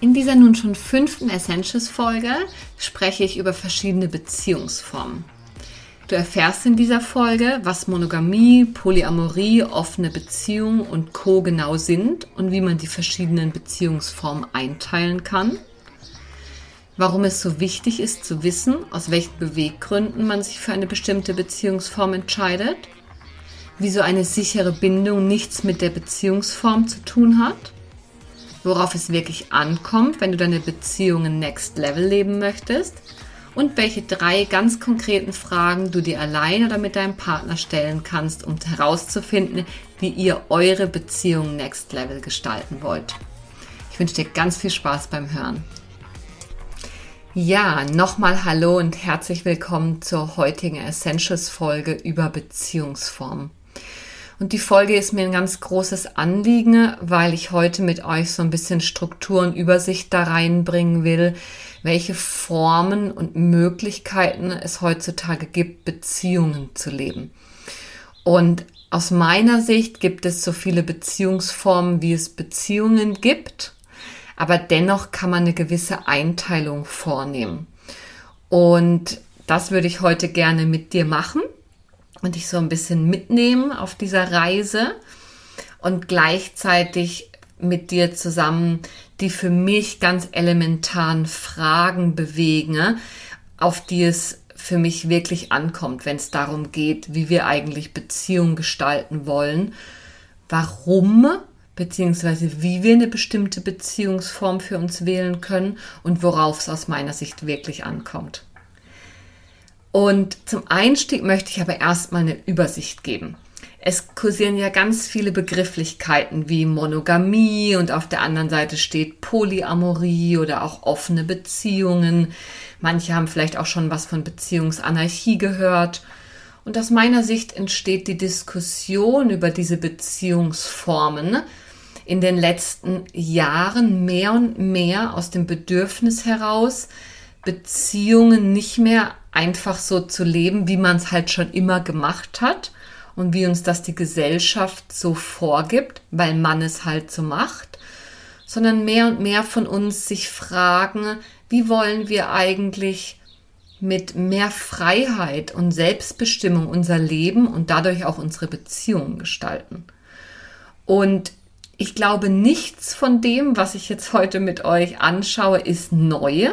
In dieser nun schon fünften Essentials-Folge spreche ich über verschiedene Beziehungsformen. Du erfährst in dieser Folge, was Monogamie, Polyamorie, offene Beziehung und Co. genau sind und wie man die verschiedenen Beziehungsformen einteilen kann. Warum es so wichtig ist zu wissen, aus welchen Beweggründen man sich für eine bestimmte Beziehungsform entscheidet. Wie so eine sichere Bindung nichts mit der Beziehungsform zu tun hat worauf es wirklich ankommt, wenn du deine Beziehungen Next Level leben möchtest und welche drei ganz konkreten Fragen du dir allein oder mit deinem Partner stellen kannst, um herauszufinden, wie ihr eure Beziehung Next Level gestalten wollt. Ich wünsche dir ganz viel Spaß beim Hören. Ja, nochmal Hallo und herzlich willkommen zur heutigen Essentials Folge über Beziehungsformen. Und die Folge ist mir ein ganz großes Anliegen, weil ich heute mit euch so ein bisschen Struktur und Übersicht da reinbringen will, welche Formen und Möglichkeiten es heutzutage gibt, Beziehungen zu leben. Und aus meiner Sicht gibt es so viele Beziehungsformen, wie es Beziehungen gibt, aber dennoch kann man eine gewisse Einteilung vornehmen. Und das würde ich heute gerne mit dir machen und dich so ein bisschen mitnehmen auf dieser Reise und gleichzeitig mit dir zusammen die für mich ganz elementaren Fragen bewegen, auf die es für mich wirklich ankommt, wenn es darum geht, wie wir eigentlich Beziehungen gestalten wollen, warum beziehungsweise wie wir eine bestimmte Beziehungsform für uns wählen können und worauf es aus meiner Sicht wirklich ankommt. Und zum Einstieg möchte ich aber erstmal eine Übersicht geben. Es kursieren ja ganz viele Begrifflichkeiten wie Monogamie und auf der anderen Seite steht Polyamorie oder auch offene Beziehungen. Manche haben vielleicht auch schon was von Beziehungsanarchie gehört. Und aus meiner Sicht entsteht die Diskussion über diese Beziehungsformen in den letzten Jahren mehr und mehr aus dem Bedürfnis heraus, Beziehungen nicht mehr einfach so zu leben, wie man es halt schon immer gemacht hat und wie uns das die Gesellschaft so vorgibt, weil man es halt so macht, sondern mehr und mehr von uns sich fragen, wie wollen wir eigentlich mit mehr Freiheit und Selbstbestimmung unser Leben und dadurch auch unsere Beziehungen gestalten. Und ich glaube, nichts von dem, was ich jetzt heute mit euch anschaue, ist neu.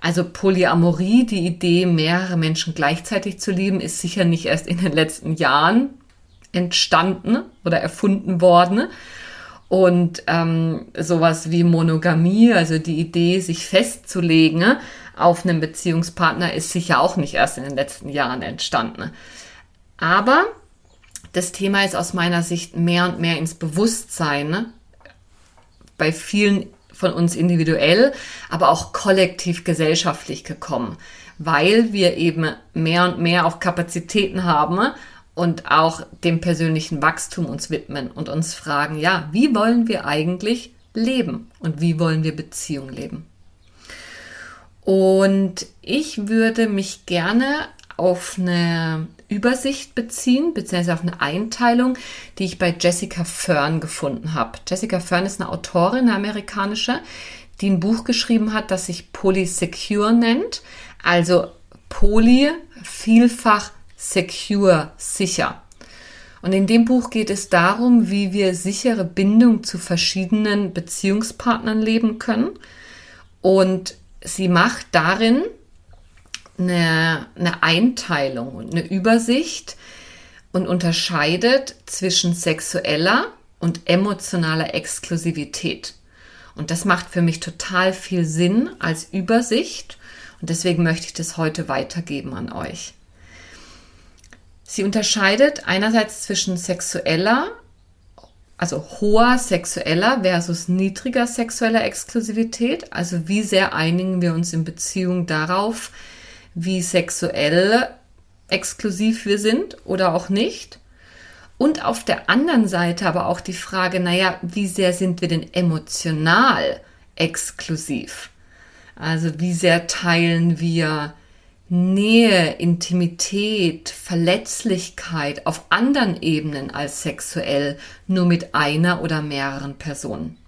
Also Polyamorie, die Idee, mehrere Menschen gleichzeitig zu lieben, ist sicher nicht erst in den letzten Jahren entstanden oder erfunden worden. Und ähm, sowas wie Monogamie, also die Idee, sich festzulegen auf einen Beziehungspartner, ist sicher auch nicht erst in den letzten Jahren entstanden. Aber das Thema ist aus meiner Sicht mehr und mehr ins Bewusstsein bei vielen von uns individuell, aber auch kollektiv gesellschaftlich gekommen, weil wir eben mehr und mehr auch Kapazitäten haben und auch dem persönlichen Wachstum uns widmen und uns fragen, ja, wie wollen wir eigentlich leben und wie wollen wir Beziehung leben? Und ich würde mich gerne auf eine Übersicht beziehen, beziehungsweise auf eine Einteilung, die ich bei Jessica Fern gefunden habe. Jessica Fern ist eine Autorin, eine amerikanische, die ein Buch geschrieben hat, das sich Polysecure nennt. Also Poly, vielfach secure, sicher. Und in dem Buch geht es darum, wie wir sichere Bindung zu verschiedenen Beziehungspartnern leben können. Und sie macht darin eine, eine Einteilung und eine Übersicht und unterscheidet zwischen sexueller und emotionaler Exklusivität. Und das macht für mich total viel Sinn als Übersicht und deswegen möchte ich das heute weitergeben an euch. Sie unterscheidet einerseits zwischen sexueller, also hoher sexueller versus niedriger sexueller Exklusivität, also wie sehr einigen wir uns in Beziehung darauf, wie sexuell exklusiv wir sind oder auch nicht. Und auf der anderen Seite aber auch die Frage, naja, wie sehr sind wir denn emotional exklusiv? Also wie sehr teilen wir Nähe, Intimität, Verletzlichkeit auf anderen Ebenen als sexuell nur mit einer oder mehreren Personen?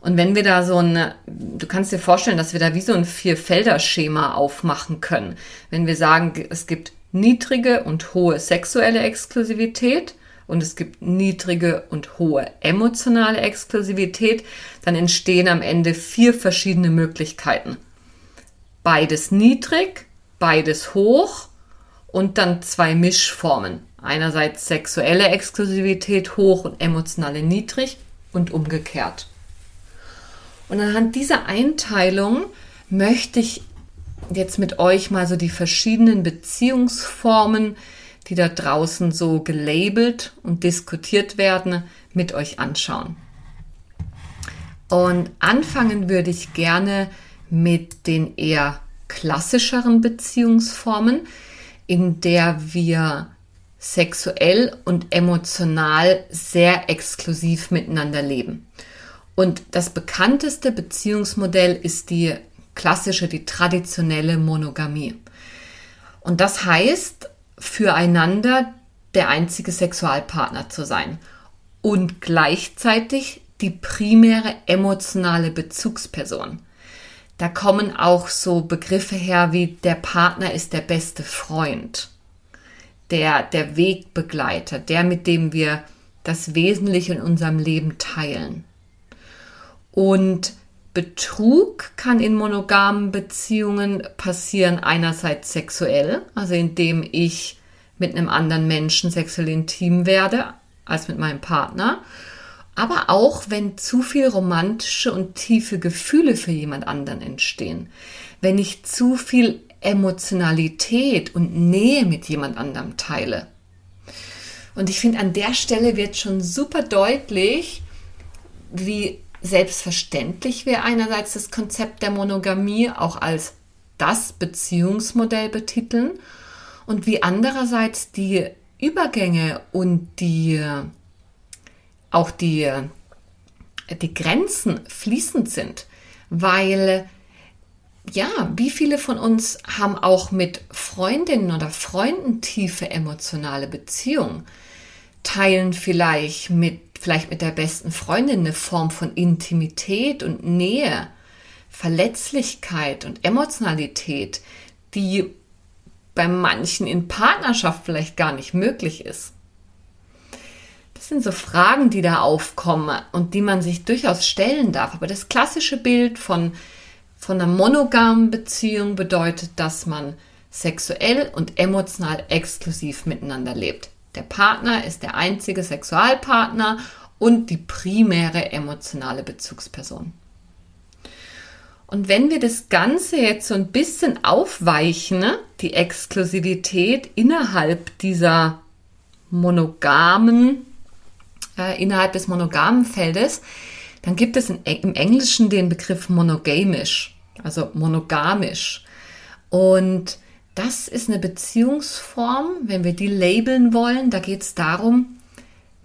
Und wenn wir da so ein, du kannst dir vorstellen, dass wir da wie so ein Vierfelder-Schema aufmachen können. Wenn wir sagen, es gibt niedrige und hohe sexuelle Exklusivität und es gibt niedrige und hohe emotionale Exklusivität, dann entstehen am Ende vier verschiedene Möglichkeiten. Beides niedrig, beides hoch und dann zwei Mischformen. Einerseits sexuelle Exklusivität hoch und emotionale niedrig und umgekehrt. Und anhand dieser Einteilung möchte ich jetzt mit euch mal so die verschiedenen Beziehungsformen, die da draußen so gelabelt und diskutiert werden, mit euch anschauen. Und anfangen würde ich gerne mit den eher klassischeren Beziehungsformen, in der wir sexuell und emotional sehr exklusiv miteinander leben. Und das bekannteste Beziehungsmodell ist die klassische, die traditionelle Monogamie. Und das heißt, füreinander der einzige Sexualpartner zu sein und gleichzeitig die primäre emotionale Bezugsperson. Da kommen auch so Begriffe her wie der Partner ist der beste Freund, der, der Wegbegleiter, der, mit dem wir das Wesentliche in unserem Leben teilen. Und Betrug kann in monogamen Beziehungen passieren, einerseits sexuell, also indem ich mit einem anderen Menschen sexuell intim werde als mit meinem Partner, aber auch wenn zu viel romantische und tiefe Gefühle für jemand anderen entstehen, wenn ich zu viel Emotionalität und Nähe mit jemand anderem teile. Und ich finde, an der Stelle wird schon super deutlich, wie Selbstverständlich wäre einerseits das Konzept der Monogamie auch als das Beziehungsmodell betiteln und wie andererseits die Übergänge und die auch die, die Grenzen fließend sind, weil ja, wie viele von uns haben auch mit Freundinnen oder Freunden tiefe emotionale Beziehungen, teilen vielleicht mit vielleicht mit der besten Freundin eine Form von Intimität und Nähe, Verletzlichkeit und Emotionalität, die bei manchen in Partnerschaft vielleicht gar nicht möglich ist. Das sind so Fragen, die da aufkommen und die man sich durchaus stellen darf. Aber das klassische Bild von, von einer monogamen Beziehung bedeutet, dass man sexuell und emotional exklusiv miteinander lebt. Der Partner ist der einzige Sexualpartner und die primäre emotionale Bezugsperson. Und wenn wir das Ganze jetzt so ein bisschen aufweichen, ne, die Exklusivität innerhalb dieser monogamen, äh, innerhalb des monogamen Feldes, dann gibt es in, im Englischen den Begriff monogamisch, also monogamisch. Und das ist eine Beziehungsform, wenn wir die labeln wollen, da geht es darum,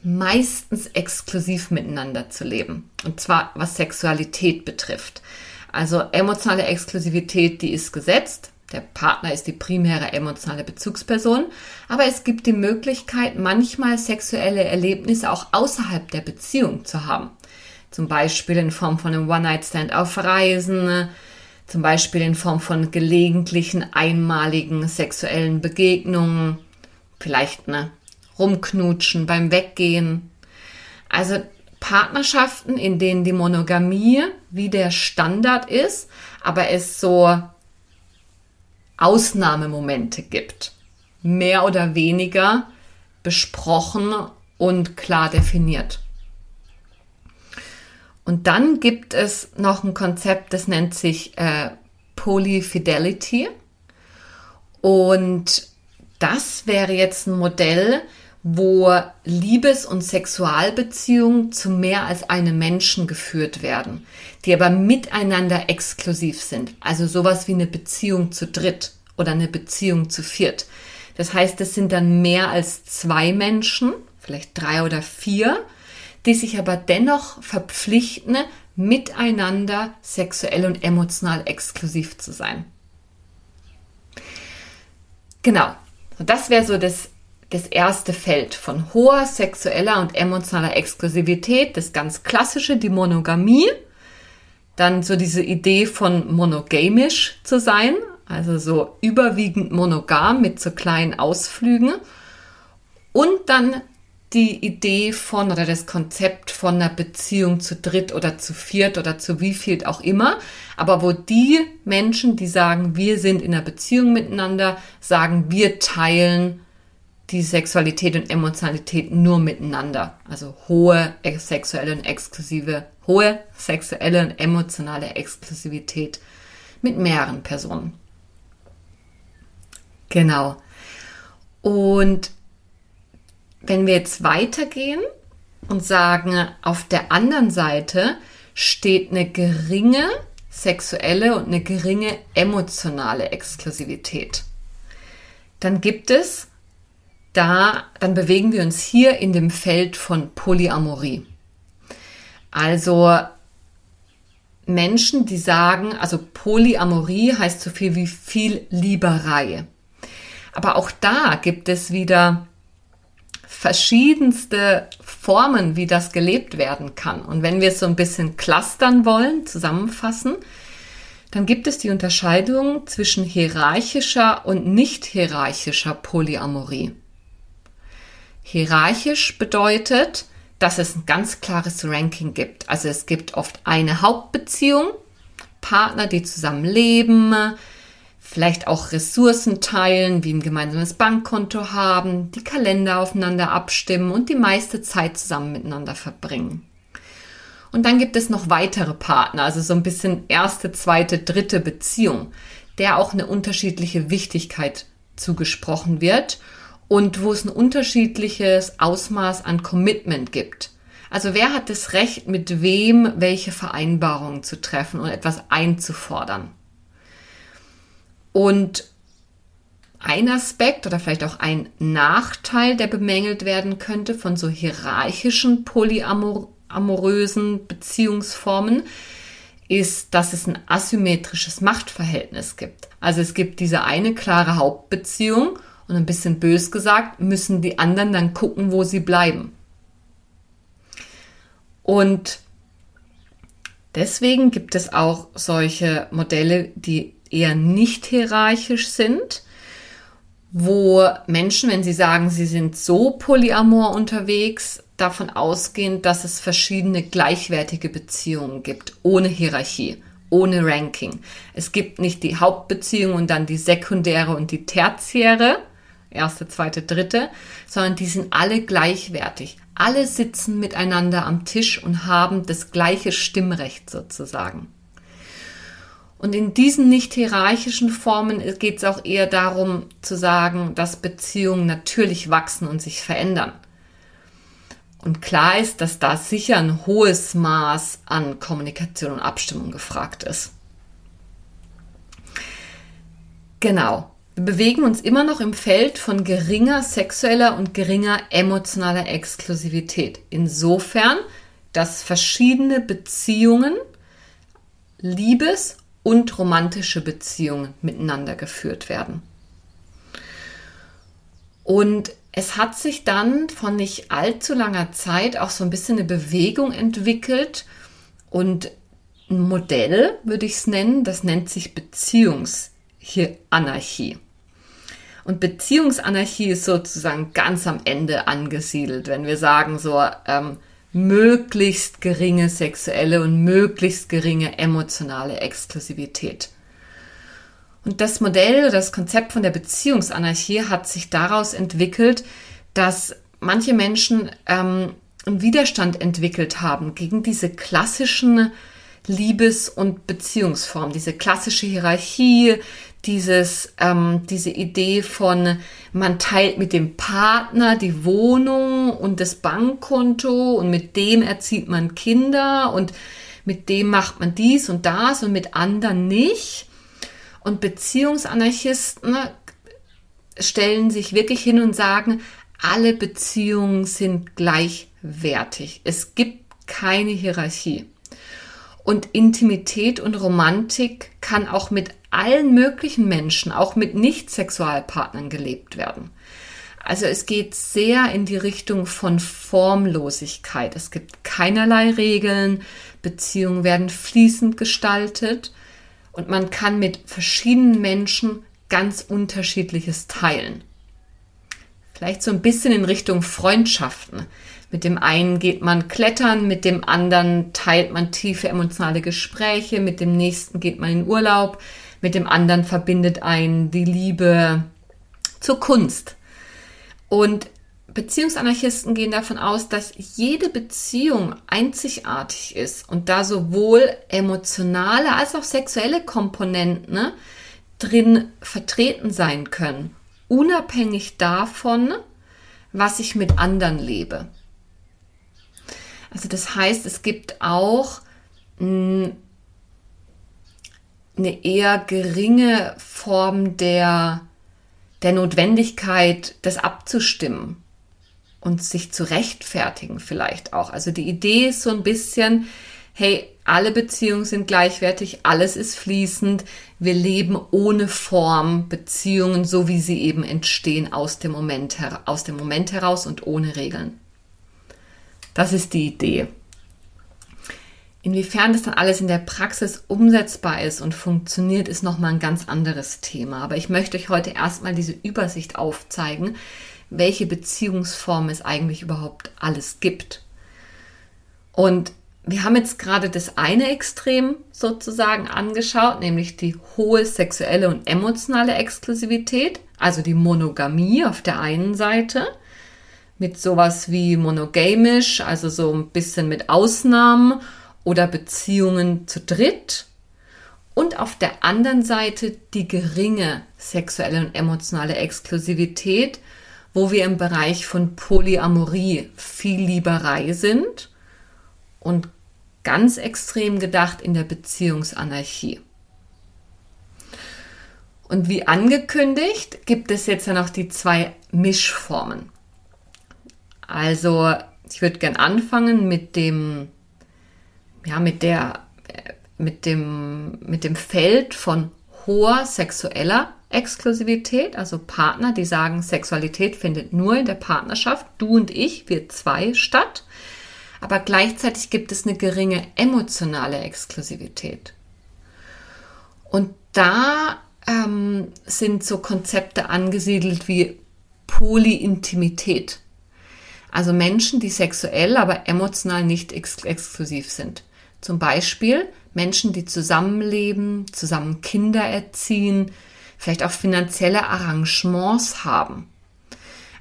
meistens exklusiv miteinander zu leben. Und zwar was Sexualität betrifft. Also emotionale Exklusivität, die ist gesetzt. Der Partner ist die primäre emotionale Bezugsperson. Aber es gibt die Möglichkeit, manchmal sexuelle Erlebnisse auch außerhalb der Beziehung zu haben. Zum Beispiel in Form von einem One-Night-Stand auf Reisen, zum Beispiel in Form von gelegentlichen einmaligen sexuellen Begegnungen, vielleicht eine Rumknutschen beim Weggehen. Also Partnerschaften, in denen die Monogamie wie der Standard ist, aber es so Ausnahmemomente gibt. Mehr oder weniger besprochen und klar definiert. Und dann gibt es noch ein Konzept, das nennt sich äh, Polyfidelity. Und das wäre jetzt ein Modell, wo Liebes- und Sexualbeziehungen zu mehr als einem Menschen geführt werden. die aber miteinander exklusiv sind. Also sowas wie eine Beziehung zu dritt oder eine Beziehung zu viert. Das heißt, es sind dann mehr als zwei Menschen, vielleicht drei oder vier, die sich aber dennoch verpflichten, miteinander sexuell und emotional exklusiv zu sein. Genau. Das wäre so das, das erste Feld von hoher sexueller und emotionaler Exklusivität, das ganz klassische, die Monogamie. Dann so diese Idee von monogamisch zu sein, also so überwiegend monogam mit so kleinen Ausflügen. Und dann die Idee von oder das Konzept von einer Beziehung zu dritt oder zu viert oder zu wie viel auch immer, aber wo die Menschen, die sagen, wir sind in einer Beziehung miteinander, sagen, wir teilen die Sexualität und Emotionalität nur miteinander. Also hohe sexuelle und exklusive, hohe sexuelle und emotionale Exklusivität mit mehreren Personen. Genau. Und wenn wir jetzt weitergehen und sagen, auf der anderen Seite steht eine geringe sexuelle und eine geringe emotionale Exklusivität, dann gibt es da, dann bewegen wir uns hier in dem Feld von Polyamorie. Also Menschen, die sagen, also Polyamorie heißt so viel wie viel Lieberei. Aber auch da gibt es wieder verschiedenste Formen, wie das gelebt werden kann. Und wenn wir es so ein bisschen clustern wollen, zusammenfassen, dann gibt es die Unterscheidung zwischen hierarchischer und nicht hierarchischer Polyamorie. Hierarchisch bedeutet, dass es ein ganz klares Ranking gibt. Also es gibt oft eine Hauptbeziehung, Partner, die zusammen leben, vielleicht auch Ressourcen teilen, wie ein gemeinsames Bankkonto haben, die Kalender aufeinander abstimmen und die meiste Zeit zusammen miteinander verbringen. Und dann gibt es noch weitere Partner, also so ein bisschen erste, zweite, dritte Beziehung, der auch eine unterschiedliche Wichtigkeit zugesprochen wird und wo es ein unterschiedliches Ausmaß an Commitment gibt. Also wer hat das Recht, mit wem welche Vereinbarungen zu treffen und etwas einzufordern? Und ein Aspekt oder vielleicht auch ein Nachteil, der bemängelt werden könnte von so hierarchischen polyamorösen Beziehungsformen, ist, dass es ein asymmetrisches Machtverhältnis gibt. Also es gibt diese eine klare Hauptbeziehung und ein bisschen bös gesagt, müssen die anderen dann gucken, wo sie bleiben. Und deswegen gibt es auch solche Modelle, die eher nicht hierarchisch sind, wo Menschen, wenn sie sagen, sie sind so polyamor unterwegs, davon ausgehen, dass es verschiedene gleichwertige Beziehungen gibt, ohne Hierarchie, ohne Ranking. Es gibt nicht die Hauptbeziehung und dann die sekundäre und die tertiäre, erste, zweite, dritte, sondern die sind alle gleichwertig. Alle sitzen miteinander am Tisch und haben das gleiche Stimmrecht sozusagen. Und in diesen nicht hierarchischen Formen geht es auch eher darum zu sagen, dass Beziehungen natürlich wachsen und sich verändern. Und klar ist, dass da sicher ein hohes Maß an Kommunikation und Abstimmung gefragt ist. Genau. Wir bewegen uns immer noch im Feld von geringer sexueller und geringer emotionaler Exklusivität. Insofern, dass verschiedene Beziehungen Liebes- und romantische Beziehungen miteinander geführt werden. Und es hat sich dann von nicht allzu langer Zeit auch so ein bisschen eine Bewegung entwickelt und ein Modell, würde ich es nennen, das nennt sich Beziehungsanarchie. Und Beziehungsanarchie ist sozusagen ganz am Ende angesiedelt, wenn wir sagen so, ähm, möglichst geringe sexuelle und möglichst geringe emotionale Exklusivität. Und das Modell, das Konzept von der Beziehungsanarchie hat sich daraus entwickelt, dass manche Menschen ähm, einen Widerstand entwickelt haben gegen diese klassischen Liebes- und Beziehungsformen, diese klassische Hierarchie, dieses, ähm, diese Idee von, man teilt mit dem Partner die Wohnung und das Bankkonto und mit dem erzieht man Kinder und mit dem macht man dies und das und mit anderen nicht. Und Beziehungsanarchisten stellen sich wirklich hin und sagen, alle Beziehungen sind gleichwertig. Es gibt keine Hierarchie. Und Intimität und Romantik kann auch mit allen möglichen Menschen, auch mit Nicht-Sexualpartnern gelebt werden. Also es geht sehr in die Richtung von Formlosigkeit. Es gibt keinerlei Regeln, Beziehungen werden fließend gestaltet und man kann mit verschiedenen Menschen ganz unterschiedliches teilen. Vielleicht so ein bisschen in Richtung Freundschaften. Mit dem einen geht man klettern, mit dem anderen teilt man tiefe emotionale Gespräche, mit dem nächsten geht man in Urlaub, mit dem anderen verbindet einen die Liebe zur Kunst. Und Beziehungsanarchisten gehen davon aus, dass jede Beziehung einzigartig ist und da sowohl emotionale als auch sexuelle Komponenten ne, drin vertreten sein können, unabhängig davon, was ich mit anderen lebe. Also das heißt, es gibt auch hm, eine eher geringe Form der, der Notwendigkeit, das abzustimmen und sich zu rechtfertigen vielleicht auch. Also die Idee ist so ein bisschen, hey, alle Beziehungen sind gleichwertig, alles ist fließend, wir leben ohne Form Beziehungen, so wie sie eben entstehen aus dem Moment, aus dem Moment heraus und ohne Regeln. Das ist die Idee. Inwiefern das dann alles in der Praxis umsetzbar ist und funktioniert, ist nochmal ein ganz anderes Thema. Aber ich möchte euch heute erstmal diese Übersicht aufzeigen, welche Beziehungsformen es eigentlich überhaupt alles gibt. Und wir haben jetzt gerade das eine Extrem sozusagen angeschaut, nämlich die hohe sexuelle und emotionale Exklusivität, also die Monogamie auf der einen Seite mit sowas wie monogamisch, also so ein bisschen mit Ausnahmen oder Beziehungen zu dritt. Und auf der anderen Seite die geringe sexuelle und emotionale Exklusivität, wo wir im Bereich von Polyamorie viel Lieberei sind und ganz extrem gedacht in der Beziehungsanarchie. Und wie angekündigt, gibt es jetzt ja noch die zwei Mischformen. Also ich würde gern anfangen mit dem, ja, mit der, mit dem, mit dem Feld von hoher sexueller Exklusivität, also Partner, die sagen, Sexualität findet nur in der Partnerschaft, du und ich, wir zwei statt. Aber gleichzeitig gibt es eine geringe emotionale Exklusivität. Und da ähm, sind so Konzepte angesiedelt wie Polyintimität. Also Menschen, die sexuell, aber emotional nicht ex exklusiv sind. Zum Beispiel Menschen, die zusammenleben, zusammen Kinder erziehen, vielleicht auch finanzielle Arrangements haben.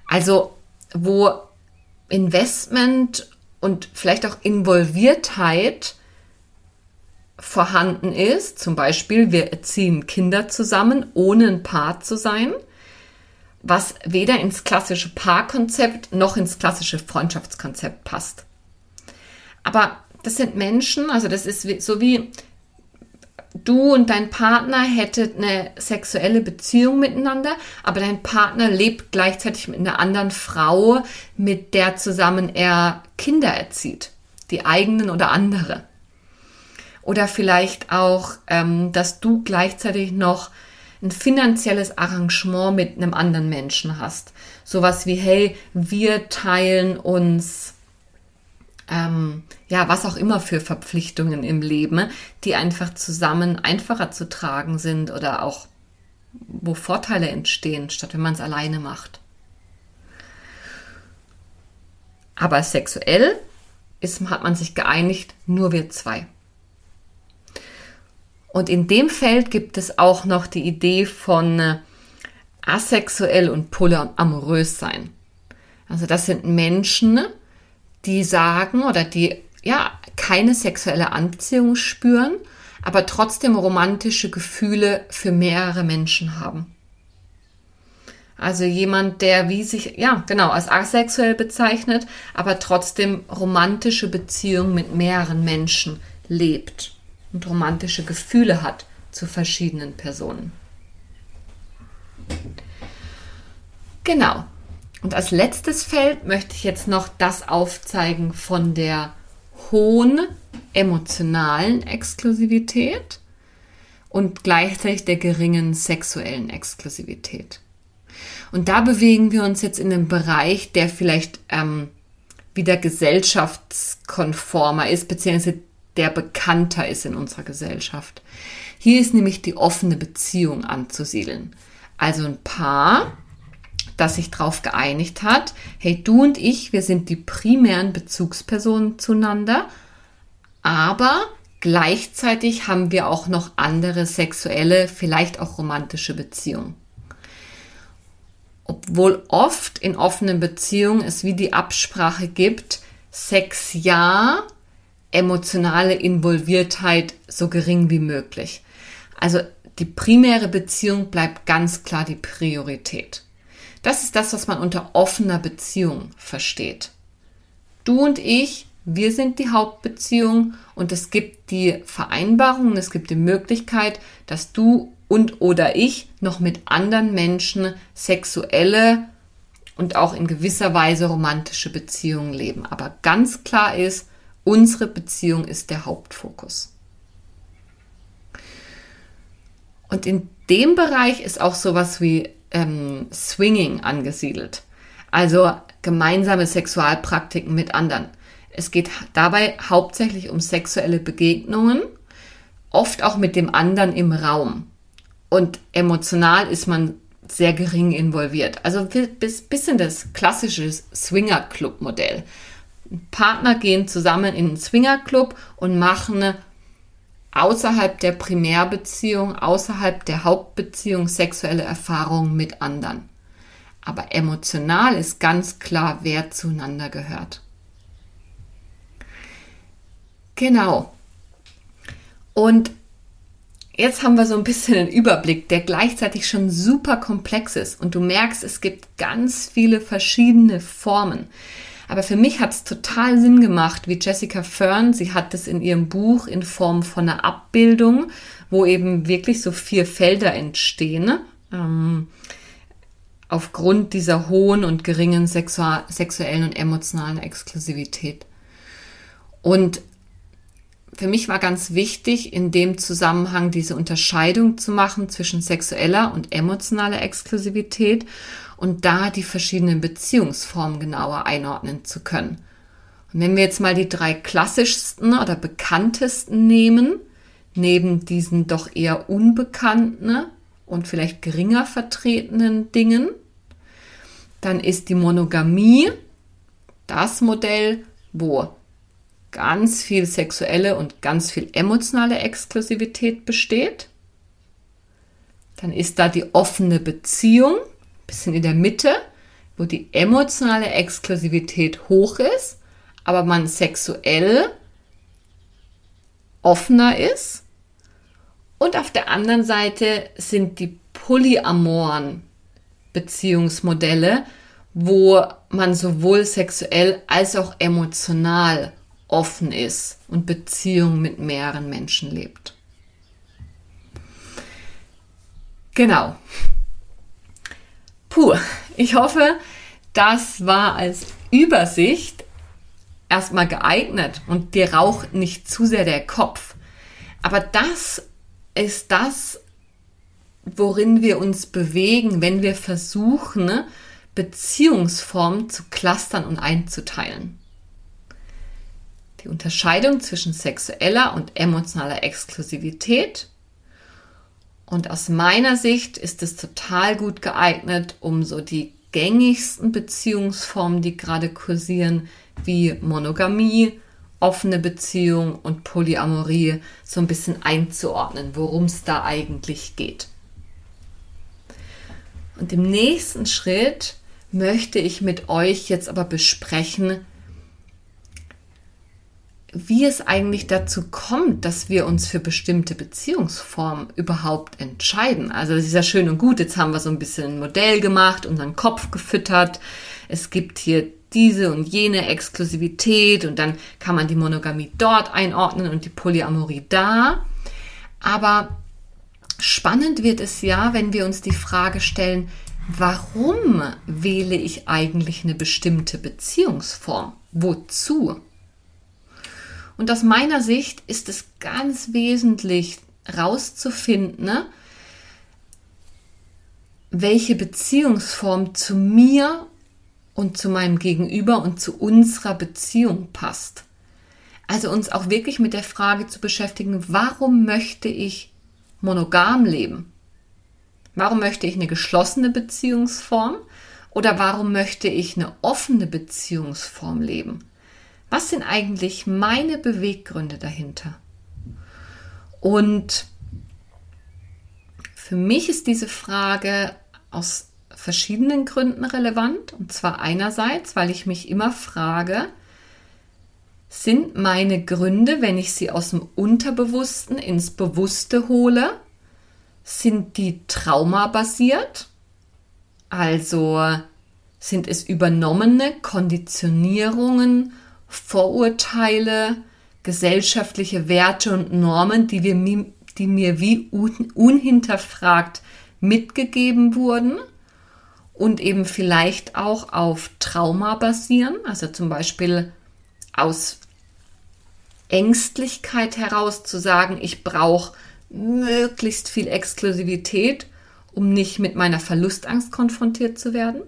Also wo Investment und vielleicht auch Involviertheit vorhanden ist. Zum Beispiel, wir erziehen Kinder zusammen, ohne ein Paar zu sein was weder ins klassische Paarkonzept noch ins klassische Freundschaftskonzept passt. Aber das sind Menschen, also das ist so wie du und dein Partner hättet eine sexuelle Beziehung miteinander, aber dein Partner lebt gleichzeitig mit einer anderen Frau, mit der zusammen er Kinder erzieht, die eigenen oder andere. Oder vielleicht auch, ähm, dass du gleichzeitig noch ein finanzielles Arrangement mit einem anderen Menschen hast. Sowas wie, hey, wir teilen uns, ähm, ja, was auch immer für Verpflichtungen im Leben, die einfach zusammen einfacher zu tragen sind oder auch wo Vorteile entstehen, statt wenn man es alleine macht. Aber sexuell ist, hat man sich geeinigt, nur wir zwei. Und in dem Feld gibt es auch noch die Idee von äh, asexuell und polyamorös sein. Also das sind Menschen, die sagen oder die ja keine sexuelle Anziehung spüren, aber trotzdem romantische Gefühle für mehrere Menschen haben. Also jemand, der wie sich, ja, genau, als asexuell bezeichnet, aber trotzdem romantische Beziehungen mit mehreren Menschen lebt und romantische Gefühle hat zu verschiedenen Personen. Genau. Und als letztes Feld möchte ich jetzt noch das aufzeigen von der hohen emotionalen Exklusivität und gleichzeitig der geringen sexuellen Exklusivität. Und da bewegen wir uns jetzt in einem Bereich, der vielleicht ähm, wieder gesellschaftskonformer ist, beziehungsweise der bekannter ist in unserer Gesellschaft. Hier ist nämlich die offene Beziehung anzusiedeln. Also ein Paar, das sich darauf geeinigt hat, hey, du und ich, wir sind die primären Bezugspersonen zueinander, aber gleichzeitig haben wir auch noch andere sexuelle, vielleicht auch romantische Beziehungen obwohl oft in offenen Beziehungen es wie die Absprache gibt, Sex ja, emotionale Involviertheit so gering wie möglich. Also die primäre Beziehung bleibt ganz klar die Priorität. Das ist das, was man unter offener Beziehung versteht. Du und ich, wir sind die Hauptbeziehung und es gibt die Vereinbarung, es gibt die Möglichkeit, dass du und oder ich noch mit anderen Menschen sexuelle und auch in gewisser Weise romantische Beziehungen leben. Aber ganz klar ist, unsere Beziehung ist der Hauptfokus. Und in dem Bereich ist auch sowas wie ähm, Swinging angesiedelt. Also gemeinsame Sexualpraktiken mit anderen. Es geht dabei hauptsächlich um sexuelle Begegnungen, oft auch mit dem anderen im Raum und emotional ist man sehr gering involviert. Also bis bisschen das klassische Swinger-Club-Modell. Partner gehen zusammen in einen Swinger-Club und machen außerhalb der Primärbeziehung, außerhalb der Hauptbeziehung sexuelle Erfahrungen mit anderen. Aber emotional ist ganz klar, wer zueinander gehört. Genau. Und Jetzt haben wir so ein bisschen einen Überblick, der gleichzeitig schon super komplex ist. Und du merkst, es gibt ganz viele verschiedene Formen. Aber für mich hat es total Sinn gemacht, wie Jessica Fern, sie hat es in ihrem Buch in Form von einer Abbildung, wo eben wirklich so vier Felder entstehen, ähm, aufgrund dieser hohen und geringen sexuellen und emotionalen Exklusivität. Und für mich war ganz wichtig, in dem Zusammenhang diese Unterscheidung zu machen zwischen sexueller und emotionaler Exklusivität und da die verschiedenen Beziehungsformen genauer einordnen zu können. Und wenn wir jetzt mal die drei klassischsten oder bekanntesten nehmen, neben diesen doch eher unbekannten und vielleicht geringer vertretenen Dingen, dann ist die Monogamie das Modell, wo ganz viel sexuelle und ganz viel emotionale Exklusivität besteht. Dann ist da die offene Beziehung, bisschen in der Mitte, wo die emotionale Exklusivität hoch ist, aber man sexuell offener ist. Und auf der anderen Seite sind die polyamoren Beziehungsmodelle, wo man sowohl sexuell als auch emotional offen ist und Beziehung mit mehreren Menschen lebt. Genau. Puh, ich hoffe, das war als Übersicht erstmal geeignet und dir raucht nicht zu sehr der Kopf. Aber das ist das, worin wir uns bewegen, wenn wir versuchen, Beziehungsformen zu clustern und einzuteilen. Die Unterscheidung zwischen sexueller und emotionaler Exklusivität. Und aus meiner Sicht ist es total gut geeignet, um so die gängigsten Beziehungsformen, die gerade kursieren, wie Monogamie, offene Beziehung und Polyamorie so ein bisschen einzuordnen, worum es da eigentlich geht. Und im nächsten Schritt möchte ich mit euch jetzt aber besprechen, wie es eigentlich dazu kommt, dass wir uns für bestimmte Beziehungsformen überhaupt entscheiden. Also das ist ja schön und gut, jetzt haben wir so ein bisschen ein Modell gemacht, unseren Kopf gefüttert. Es gibt hier diese und jene Exklusivität und dann kann man die Monogamie dort einordnen und die Polyamorie da. Aber spannend wird es ja, wenn wir uns die Frage stellen, warum wähle ich eigentlich eine bestimmte Beziehungsform? Wozu? Und aus meiner Sicht ist es ganz wesentlich rauszufinden, ne, welche Beziehungsform zu mir und zu meinem Gegenüber und zu unserer Beziehung passt. Also uns auch wirklich mit der Frage zu beschäftigen, warum möchte ich monogam leben? Warum möchte ich eine geschlossene Beziehungsform oder warum möchte ich eine offene Beziehungsform leben? Was sind eigentlich meine Beweggründe dahinter? Und für mich ist diese Frage aus verschiedenen Gründen relevant. Und zwar einerseits, weil ich mich immer frage, sind meine Gründe, wenn ich sie aus dem Unterbewussten ins Bewusste hole, sind die traumabasiert? Also sind es übernommene Konditionierungen, Vorurteile, gesellschaftliche Werte und Normen, die, wir, die mir wie unhinterfragt mitgegeben wurden und eben vielleicht auch auf Trauma basieren, also zum Beispiel aus Ängstlichkeit heraus zu sagen, ich brauche möglichst viel Exklusivität, um nicht mit meiner Verlustangst konfrontiert zu werden.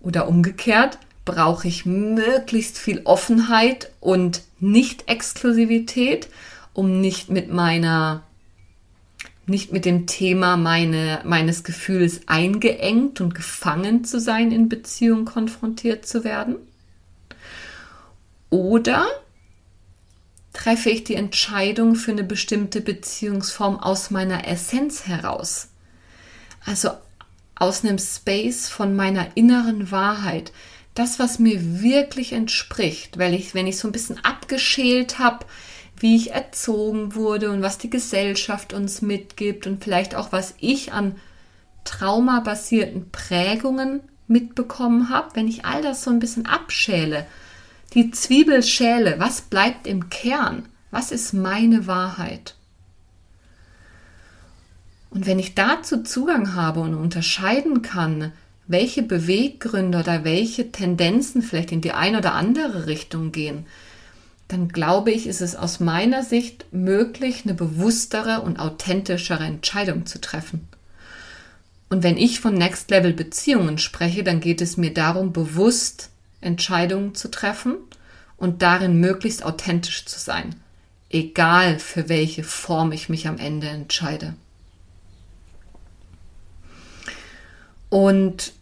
Oder umgekehrt, brauche ich möglichst viel Offenheit und Nicht-Exklusivität, um nicht mit meiner, nicht mit dem Thema meine, meines Gefühls eingeengt und gefangen zu sein in Beziehung konfrontiert zu werden. Oder treffe ich die Entscheidung für eine bestimmte Beziehungsform aus meiner Essenz heraus. Also aus einem Space von meiner inneren Wahrheit. Das, was mir wirklich entspricht, weil ich, wenn ich so ein bisschen abgeschält habe, wie ich erzogen wurde und was die Gesellschaft uns mitgibt und vielleicht auch was ich an traumabasierten Prägungen mitbekommen habe, wenn ich all das so ein bisschen abschäle, die Zwiebelschäle, was bleibt im Kern? Was ist meine Wahrheit? Und wenn ich dazu Zugang habe und unterscheiden kann, welche Beweggründe oder welche Tendenzen vielleicht in die eine oder andere Richtung gehen, dann glaube ich, ist es aus meiner Sicht möglich, eine bewusstere und authentischere Entscheidung zu treffen. Und wenn ich von Next Level Beziehungen spreche, dann geht es mir darum, bewusst Entscheidungen zu treffen und darin möglichst authentisch zu sein, egal für welche Form ich mich am Ende entscheide. Und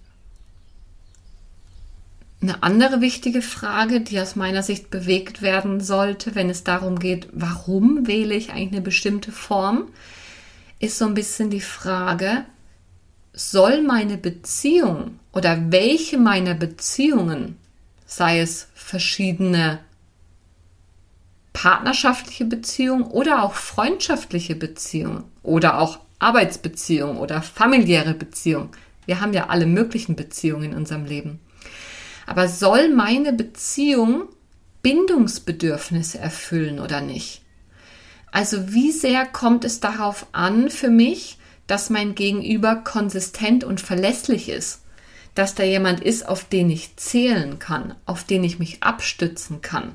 eine andere wichtige Frage, die aus meiner Sicht bewegt werden sollte, wenn es darum geht, warum wähle ich eigentlich eine bestimmte Form, ist so ein bisschen die Frage, soll meine Beziehung oder welche meiner Beziehungen sei es verschiedene partnerschaftliche Beziehungen oder auch freundschaftliche Beziehungen oder auch Arbeitsbeziehungen oder familiäre Beziehungen. Wir haben ja alle möglichen Beziehungen in unserem Leben. Aber soll meine Beziehung Bindungsbedürfnisse erfüllen oder nicht? Also wie sehr kommt es darauf an für mich, dass mein Gegenüber konsistent und verlässlich ist? dass da jemand ist, auf den ich zählen kann, auf den ich mich abstützen kann,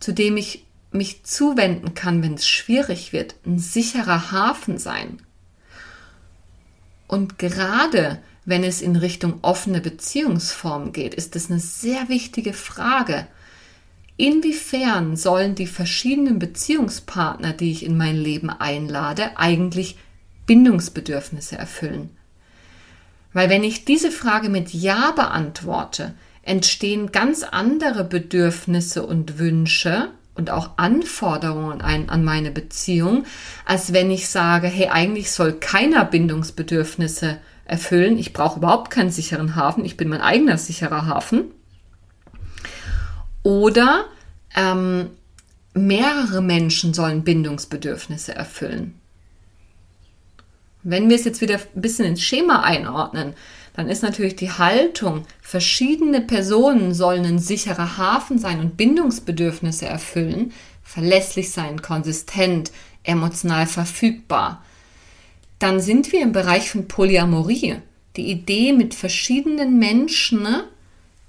zu dem ich mich zuwenden kann, wenn es schwierig wird, ein sicherer Hafen sein. Und gerade wenn es in Richtung offene Beziehungsform geht, ist es eine sehr wichtige Frage. Inwiefern sollen die verschiedenen Beziehungspartner, die ich in mein Leben einlade, eigentlich Bindungsbedürfnisse erfüllen? Weil wenn ich diese Frage mit Ja beantworte, entstehen ganz andere Bedürfnisse und Wünsche und auch Anforderungen ein, an meine Beziehung, als wenn ich sage, hey, eigentlich soll keiner Bindungsbedürfnisse erfüllen. Ich brauche überhaupt keinen sicheren Hafen. Ich bin mein eigener sicherer Hafen. Oder ähm, mehrere Menschen sollen Bindungsbedürfnisse erfüllen. Wenn wir es jetzt wieder ein bisschen ins Schema einordnen, dann ist natürlich die Haltung, verschiedene Personen sollen ein sicherer Hafen sein und Bindungsbedürfnisse erfüllen, verlässlich sein, konsistent, emotional verfügbar. Dann sind wir im Bereich von Polyamorie. Die Idee, mit verschiedenen Menschen ne,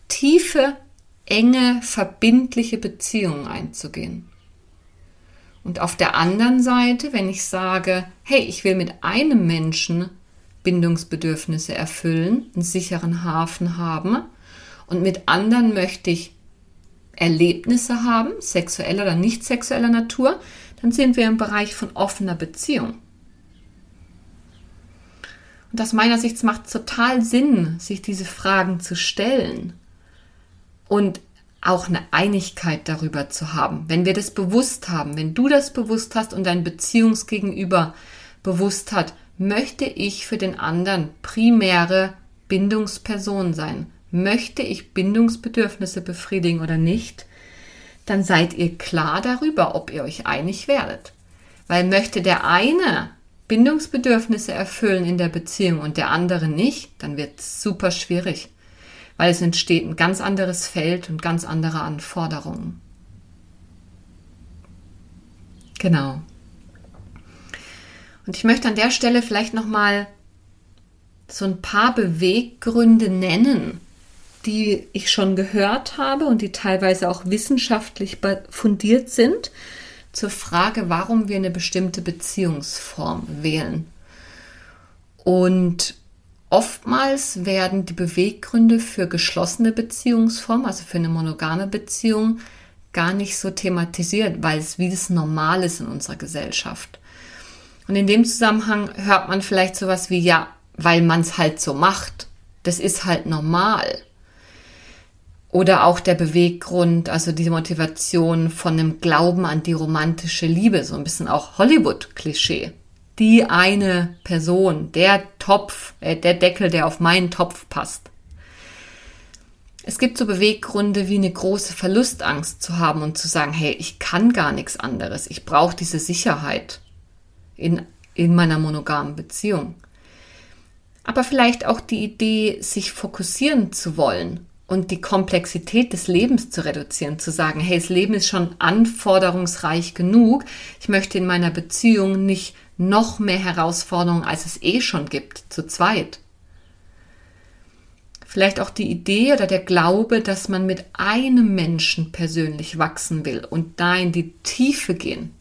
tiefe, enge, verbindliche Beziehungen einzugehen. Und auf der anderen Seite, wenn ich sage, hey, ich will mit einem Menschen Bindungsbedürfnisse erfüllen, einen sicheren Hafen haben und mit anderen möchte ich Erlebnisse haben, sexueller oder nicht sexueller Natur, dann sind wir im Bereich von offener Beziehung. Und aus meiner Sicht macht total Sinn, sich diese Fragen zu stellen und auch eine Einigkeit darüber zu haben. Wenn wir das bewusst haben, wenn du das bewusst hast und dein Beziehungsgegenüber bewusst hat, möchte ich für den anderen primäre Bindungsperson sein? Möchte ich Bindungsbedürfnisse befriedigen oder nicht? Dann seid ihr klar darüber, ob ihr euch einig werdet. Weil möchte der eine Bindungsbedürfnisse erfüllen in der Beziehung und der andere nicht, dann wird es super schwierig, weil es entsteht ein ganz anderes Feld und ganz andere Anforderungen. Genau. Und ich möchte an der Stelle vielleicht noch mal so ein paar Beweggründe nennen, die ich schon gehört habe und die teilweise auch wissenschaftlich fundiert sind, zur Frage, warum wir eine bestimmte Beziehungsform wählen. Und oftmals werden die Beweggründe für geschlossene Beziehungsformen, also für eine monogame Beziehung, gar nicht so thematisiert, weil es wie das Normal ist in unserer Gesellschaft. Und in dem Zusammenhang hört man vielleicht sowas wie, ja, weil man es halt so macht. Das ist halt normal. Oder auch der Beweggrund, also die Motivation von einem Glauben an die romantische Liebe, so ein bisschen auch Hollywood-Klischee. Die eine Person, der Topf, äh, der Deckel, der auf meinen Topf passt. Es gibt so Beweggründe wie eine große Verlustangst zu haben und zu sagen, hey, ich kann gar nichts anderes, ich brauche diese Sicherheit in, in meiner monogamen Beziehung. Aber vielleicht auch die Idee, sich fokussieren zu wollen und die Komplexität des Lebens zu reduzieren, zu sagen, hey, das Leben ist schon anforderungsreich genug, ich möchte in meiner Beziehung nicht noch mehr Herausforderungen, als es eh schon gibt, zu zweit. Vielleicht auch die Idee oder der Glaube, dass man mit einem Menschen persönlich wachsen will und da in die Tiefe gehen.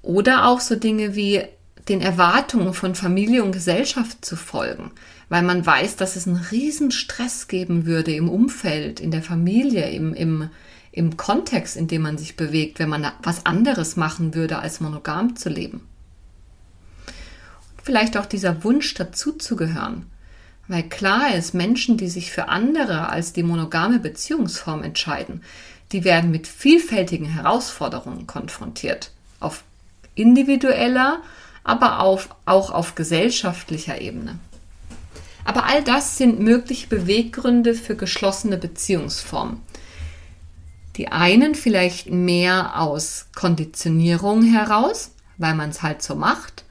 Oder auch so Dinge wie den Erwartungen von Familie und Gesellschaft zu folgen, weil man weiß, dass es einen riesen Stress geben würde im Umfeld, in der Familie, im, im, im Kontext, in dem man sich bewegt, wenn man was anderes machen würde, als monogam zu leben. Und vielleicht auch dieser Wunsch dazuzugehören, weil klar ist, Menschen, die sich für andere als die monogame Beziehungsform entscheiden, die werden mit vielfältigen Herausforderungen konfrontiert, auf individueller, aber auf, auch auf gesellschaftlicher Ebene. Aber all das sind mögliche Beweggründe für geschlossene Beziehungsformen. Die einen vielleicht mehr aus Konditionierung heraus, weil man es halt so macht,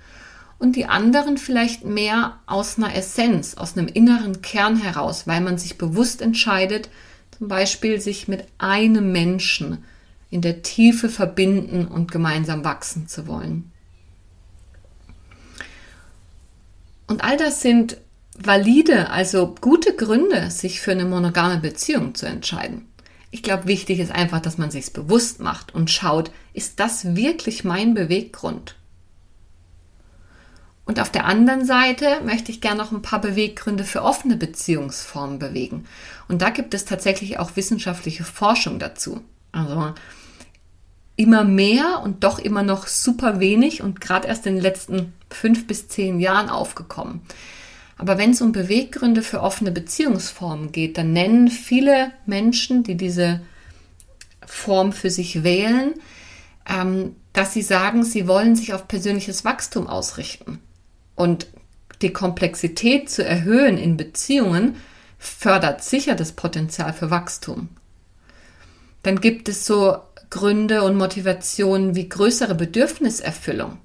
und die anderen vielleicht mehr aus einer Essenz, aus einem inneren Kern heraus, weil man sich bewusst entscheidet, zum Beispiel sich mit einem Menschen in der Tiefe verbinden und gemeinsam wachsen zu wollen. Und all das sind valide, also gute Gründe, sich für eine monogame Beziehung zu entscheiden. Ich glaube, wichtig ist einfach, dass man sich bewusst macht und schaut, ist das wirklich mein Beweggrund? Und auf der anderen Seite möchte ich gerne noch ein paar Beweggründe für offene Beziehungsformen bewegen. Und da gibt es tatsächlich auch wissenschaftliche Forschung dazu. Also immer mehr und doch immer noch super wenig und gerade erst in den letzten fünf bis zehn Jahren aufgekommen. Aber wenn es um Beweggründe für offene Beziehungsformen geht, dann nennen viele Menschen, die diese Form für sich wählen, ähm, dass sie sagen, sie wollen sich auf persönliches Wachstum ausrichten. Und die Komplexität zu erhöhen in Beziehungen fördert sicher das Potenzial für Wachstum. Dann gibt es so Gründe und Motivationen wie größere Bedürfniserfüllung.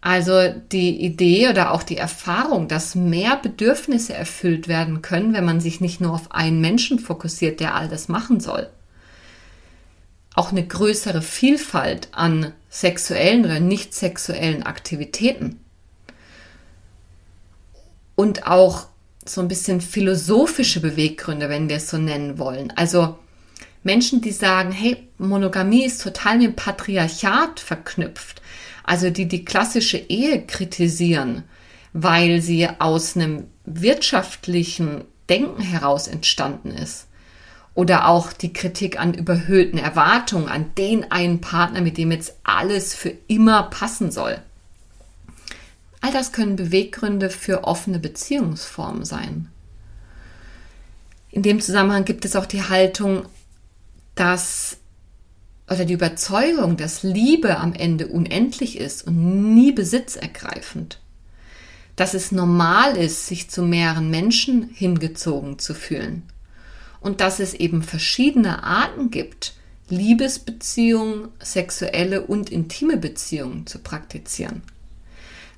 Also die Idee oder auch die Erfahrung, dass mehr Bedürfnisse erfüllt werden können, wenn man sich nicht nur auf einen Menschen fokussiert, der all das machen soll. Auch eine größere Vielfalt an sexuellen oder nicht sexuellen Aktivitäten. Und auch so ein bisschen philosophische Beweggründe, wenn wir es so nennen wollen. Also Menschen, die sagen, hey, Monogamie ist total mit dem Patriarchat verknüpft also die die klassische Ehe kritisieren, weil sie aus einem wirtschaftlichen Denken heraus entstanden ist. Oder auch die Kritik an überhöhten Erwartungen, an den einen Partner, mit dem jetzt alles für immer passen soll. All das können Beweggründe für offene Beziehungsformen sein. In dem Zusammenhang gibt es auch die Haltung, dass oder die Überzeugung, dass Liebe am Ende unendlich ist und nie besitzergreifend. Dass es normal ist, sich zu mehreren Menschen hingezogen zu fühlen. Und dass es eben verschiedene Arten gibt, Liebesbeziehungen, sexuelle und intime Beziehungen zu praktizieren.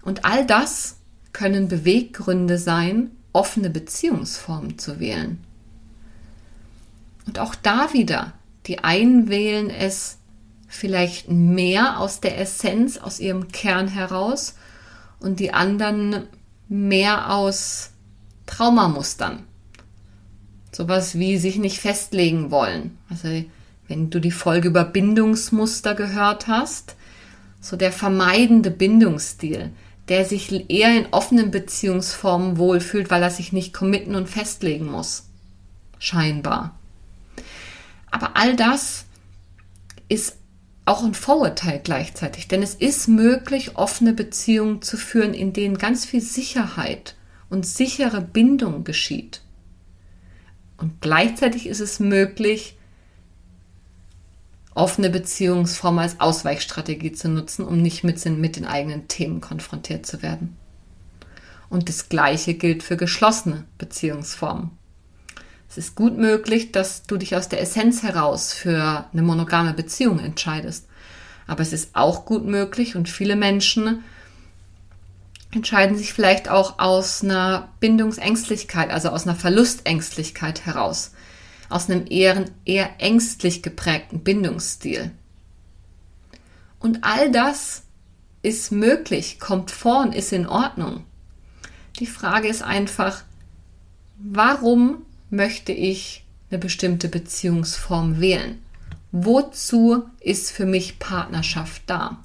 Und all das können Beweggründe sein, offene Beziehungsformen zu wählen. Und auch da wieder die einen wählen es vielleicht mehr aus der Essenz, aus ihrem Kern heraus und die anderen mehr aus Traumamustern. Sowas wie sich nicht festlegen wollen. Also wenn du die Folge über Bindungsmuster gehört hast, so der vermeidende Bindungsstil, der sich eher in offenen Beziehungsformen wohlfühlt, weil er sich nicht committen und festlegen muss. Scheinbar. Aber all das ist auch ein Vorurteil gleichzeitig, denn es ist möglich, offene Beziehungen zu führen, in denen ganz viel Sicherheit und sichere Bindung geschieht. Und gleichzeitig ist es möglich, offene Beziehungsformen als Ausweichstrategie zu nutzen, um nicht mit, mit den eigenen Themen konfrontiert zu werden. Und das Gleiche gilt für geschlossene Beziehungsformen. Es ist gut möglich, dass du dich aus der Essenz heraus für eine monogame Beziehung entscheidest. Aber es ist auch gut möglich und viele Menschen entscheiden sich vielleicht auch aus einer Bindungsängstlichkeit, also aus einer Verlustängstlichkeit heraus, aus einem eher, eher ängstlich geprägten Bindungsstil. Und all das ist möglich, kommt vor und ist in Ordnung. Die Frage ist einfach, warum möchte ich eine bestimmte Beziehungsform wählen? Wozu ist für mich Partnerschaft da?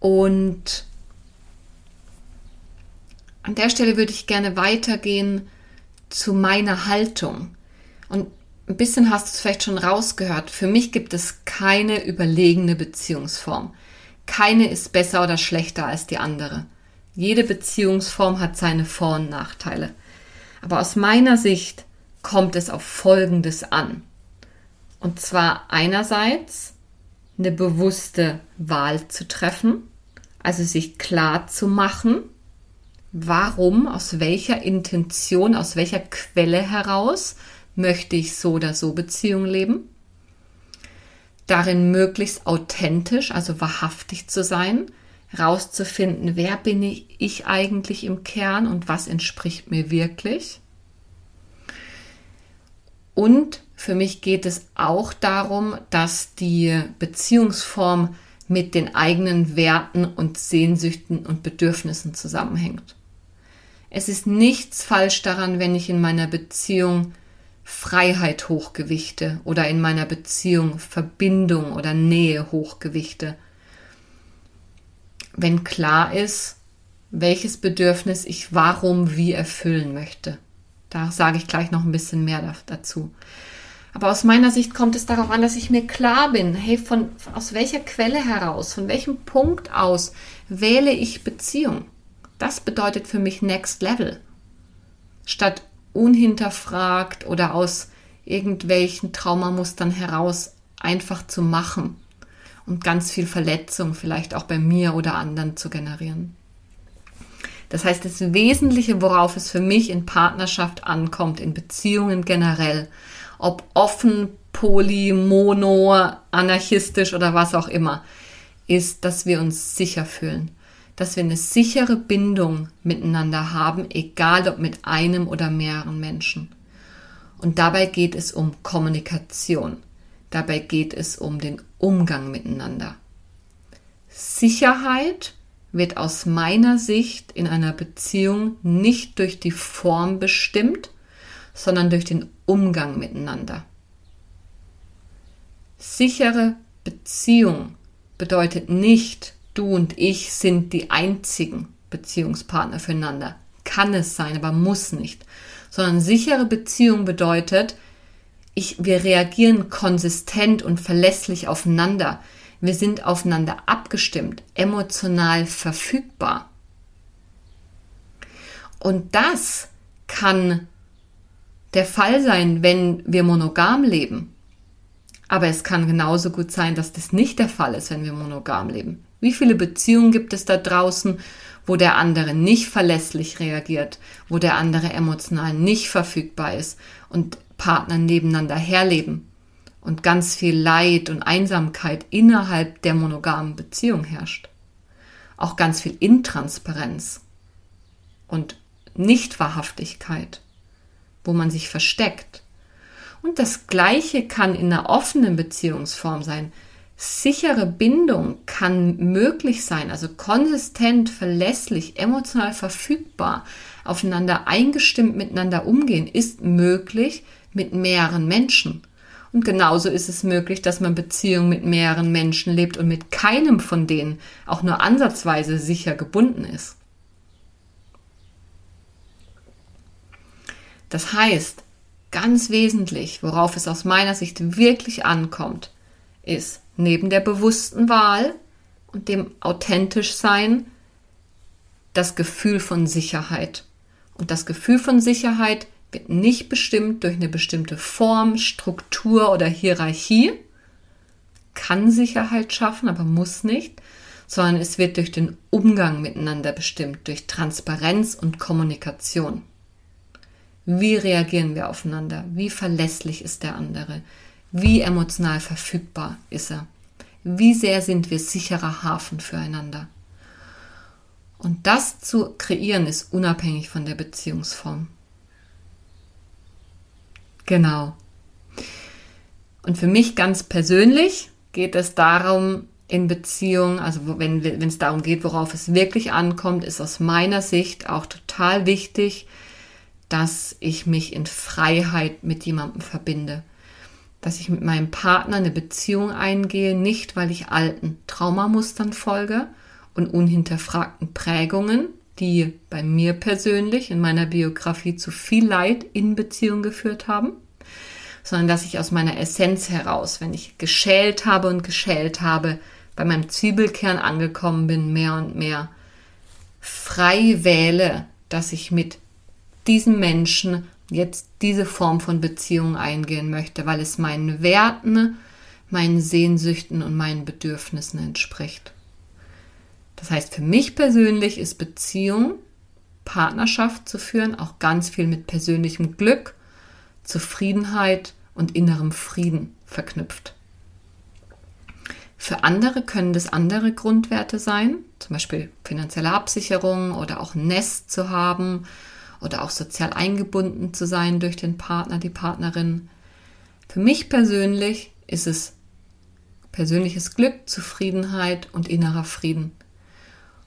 Und an der Stelle würde ich gerne weitergehen zu meiner Haltung. Und ein bisschen hast du es vielleicht schon rausgehört. Für mich gibt es keine überlegene Beziehungsform. Keine ist besser oder schlechter als die andere. Jede Beziehungsform hat seine Vor- und Nachteile. Aber aus meiner Sicht kommt es auf Folgendes an. Und zwar einerseits eine bewusste Wahl zu treffen, also sich klar zu machen, warum, aus welcher Intention, aus welcher Quelle heraus möchte ich so oder so Beziehung leben. Darin möglichst authentisch, also wahrhaftig zu sein, rauszufinden, wer bin ich, ich eigentlich im Kern und was entspricht mir wirklich. Und für mich geht es auch darum, dass die Beziehungsform mit den eigenen Werten und Sehnsüchten und Bedürfnissen zusammenhängt. Es ist nichts falsch daran, wenn ich in meiner Beziehung Freiheit hochgewichte oder in meiner Beziehung Verbindung oder Nähe hochgewichte wenn klar ist, welches Bedürfnis ich warum wie erfüllen möchte. Da sage ich gleich noch ein bisschen mehr dazu. Aber aus meiner Sicht kommt es darauf an, dass ich mir klar bin, hey, von, aus welcher Quelle heraus, von welchem Punkt aus wähle ich Beziehung? Das bedeutet für mich Next Level. Statt unhinterfragt oder aus irgendwelchen Traumamustern heraus einfach zu machen und ganz viel Verletzung vielleicht auch bei mir oder anderen zu generieren. Das heißt, das Wesentliche, worauf es für mich in Partnerschaft ankommt, in Beziehungen generell, ob offen, poly, mono, anarchistisch oder was auch immer, ist, dass wir uns sicher fühlen, dass wir eine sichere Bindung miteinander haben, egal ob mit einem oder mehreren Menschen. Und dabei geht es um Kommunikation. Dabei geht es um den Umgang miteinander. Sicherheit wird aus meiner Sicht in einer Beziehung nicht durch die Form bestimmt, sondern durch den Umgang miteinander. Sichere Beziehung bedeutet nicht, du und ich sind die einzigen Beziehungspartner füreinander. Kann es sein, aber muss nicht. Sondern sichere Beziehung bedeutet, ich, wir reagieren konsistent und verlässlich aufeinander. Wir sind aufeinander abgestimmt, emotional verfügbar. Und das kann der Fall sein, wenn wir monogam leben. Aber es kann genauso gut sein, dass das nicht der Fall ist, wenn wir monogam leben. Wie viele Beziehungen gibt es da draußen, wo der andere nicht verlässlich reagiert, wo der andere emotional nicht verfügbar ist und Partner nebeneinander herleben und ganz viel Leid und Einsamkeit innerhalb der monogamen Beziehung herrscht. Auch ganz viel Intransparenz und Nichtwahrhaftigkeit, wo man sich versteckt. Und das Gleiche kann in einer offenen Beziehungsform sein. Sichere Bindung kann möglich sein, also konsistent, verlässlich, emotional verfügbar, aufeinander eingestimmt miteinander umgehen, ist möglich mit mehreren Menschen. Und genauso ist es möglich, dass man Beziehungen mit mehreren Menschen lebt und mit keinem von denen auch nur ansatzweise sicher gebunden ist. Das heißt, ganz wesentlich, worauf es aus meiner Sicht wirklich ankommt, ist neben der bewussten Wahl und dem authentisch Sein das Gefühl von Sicherheit. Und das Gefühl von Sicherheit wird nicht bestimmt durch eine bestimmte Form, Struktur oder Hierarchie, kann Sicherheit schaffen, aber muss nicht, sondern es wird durch den Umgang miteinander bestimmt, durch Transparenz und Kommunikation. Wie reagieren wir aufeinander? Wie verlässlich ist der andere? Wie emotional verfügbar ist er? Wie sehr sind wir sicherer Hafen füreinander? Und das zu kreieren ist unabhängig von der Beziehungsform. Genau. Und für mich ganz persönlich geht es darum, in Beziehung, also wenn, es darum geht, worauf es wirklich ankommt, ist aus meiner Sicht auch total wichtig, dass ich mich in Freiheit mit jemandem verbinde. Dass ich mit meinem Partner eine Beziehung eingehe, nicht weil ich alten Traumamustern folge und unhinterfragten Prägungen, die bei mir persönlich in meiner Biografie zu viel Leid in Beziehung geführt haben, sondern dass ich aus meiner Essenz heraus, wenn ich geschält habe und geschält habe, bei meinem Zwiebelkern angekommen bin, mehr und mehr frei wähle, dass ich mit diesem Menschen jetzt diese Form von Beziehung eingehen möchte, weil es meinen Werten, meinen Sehnsüchten und meinen Bedürfnissen entspricht. Das heißt, für mich persönlich ist Beziehung, Partnerschaft zu führen, auch ganz viel mit persönlichem Glück, Zufriedenheit und innerem Frieden verknüpft. Für andere können das andere Grundwerte sein, zum Beispiel finanzielle Absicherung oder auch ein Nest zu haben oder auch sozial eingebunden zu sein durch den Partner, die Partnerin. Für mich persönlich ist es persönliches Glück, Zufriedenheit und innerer Frieden.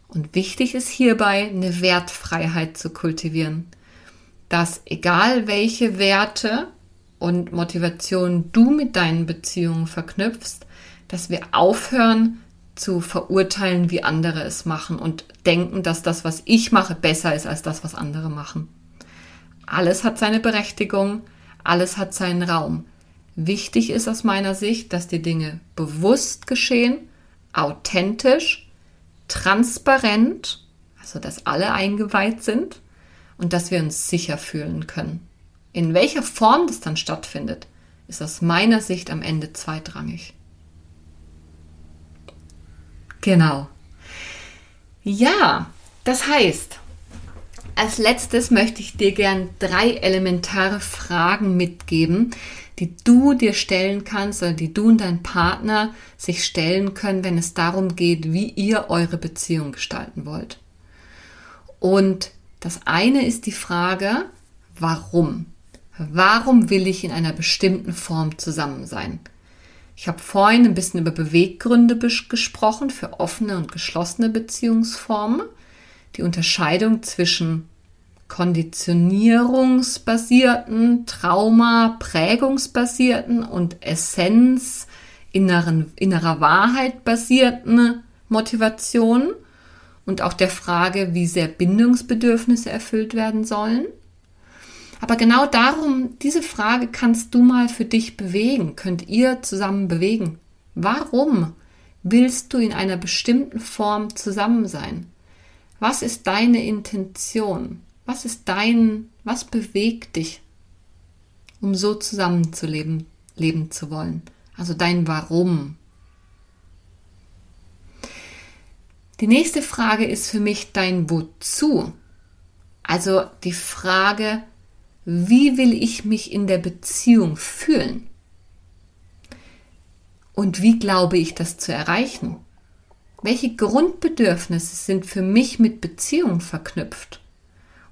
Und wichtig ist hierbei, eine Wertfreiheit zu kultivieren. Dass egal welche Werte und Motivationen du mit deinen Beziehungen verknüpfst, dass wir aufhören zu verurteilen, wie andere es machen und denken, dass das, was ich mache, besser ist als das, was andere machen. Alles hat seine Berechtigung, alles hat seinen Raum. Wichtig ist aus meiner Sicht, dass die Dinge bewusst geschehen, authentisch transparent, also dass alle eingeweiht sind und dass wir uns sicher fühlen können. In welcher Form das dann stattfindet, ist aus meiner Sicht am Ende zweitrangig. Genau. Ja, das heißt, als letztes möchte ich dir gern drei elementare Fragen mitgeben, die du dir stellen kannst oder die du und dein Partner sich stellen können, wenn es darum geht, wie ihr eure Beziehung gestalten wollt. Und das eine ist die Frage, warum? Warum will ich in einer bestimmten Form zusammen sein? Ich habe vorhin ein bisschen über Beweggründe gesprochen für offene und geschlossene Beziehungsformen. Die Unterscheidung zwischen konditionierungsbasierten, Trauma, prägungsbasierten und Essenz, inneren, innerer Wahrheit basierten Motivationen und auch der Frage, wie sehr Bindungsbedürfnisse erfüllt werden sollen. Aber genau darum, diese Frage kannst du mal für dich bewegen, könnt ihr zusammen bewegen. Warum willst du in einer bestimmten Form zusammen sein? Was ist deine Intention? Was ist dein, was bewegt dich, um so zusammenzuleben, leben zu wollen? Also dein Warum. Die nächste Frage ist für mich dein Wozu. Also die Frage, wie will ich mich in der Beziehung fühlen? Und wie glaube ich das zu erreichen? Welche Grundbedürfnisse sind für mich mit Beziehung verknüpft?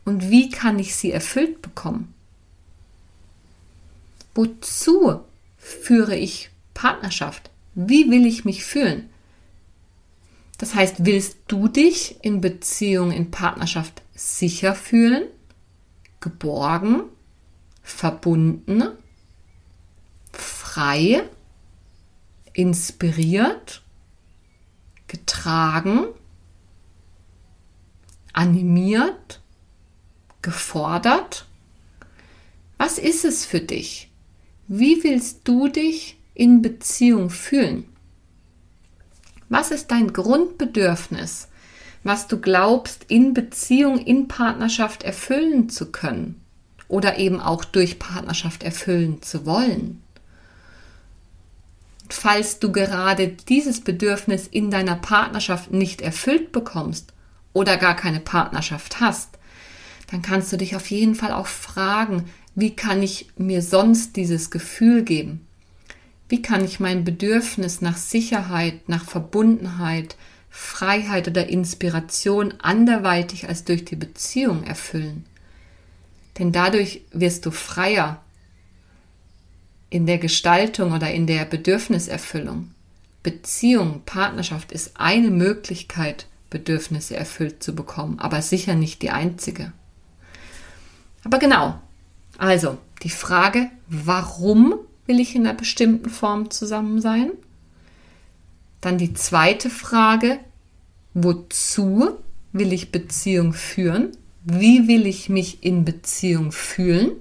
Und wie kann ich sie erfüllt bekommen? Wozu führe ich Partnerschaft? Wie will ich mich fühlen? Das heißt, willst du dich in Beziehung, in Partnerschaft sicher fühlen, geborgen, verbunden, frei, inspiriert, getragen, animiert, gefordert? Was ist es für dich? Wie willst du dich in Beziehung fühlen? Was ist dein Grundbedürfnis, was du glaubst, in Beziehung, in Partnerschaft erfüllen zu können oder eben auch durch Partnerschaft erfüllen zu wollen? Falls du gerade dieses Bedürfnis in deiner Partnerschaft nicht erfüllt bekommst oder gar keine Partnerschaft hast, dann kannst du dich auf jeden Fall auch fragen, wie kann ich mir sonst dieses Gefühl geben? Wie kann ich mein Bedürfnis nach Sicherheit, nach Verbundenheit, Freiheit oder Inspiration anderweitig als durch die Beziehung erfüllen? Denn dadurch wirst du freier in der Gestaltung oder in der Bedürfniserfüllung. Beziehung, Partnerschaft ist eine Möglichkeit, Bedürfnisse erfüllt zu bekommen, aber sicher nicht die einzige. Aber genau, also die Frage, warum will ich in einer bestimmten Form zusammen sein? Dann die zweite Frage, wozu will ich Beziehung führen? Wie will ich mich in Beziehung fühlen?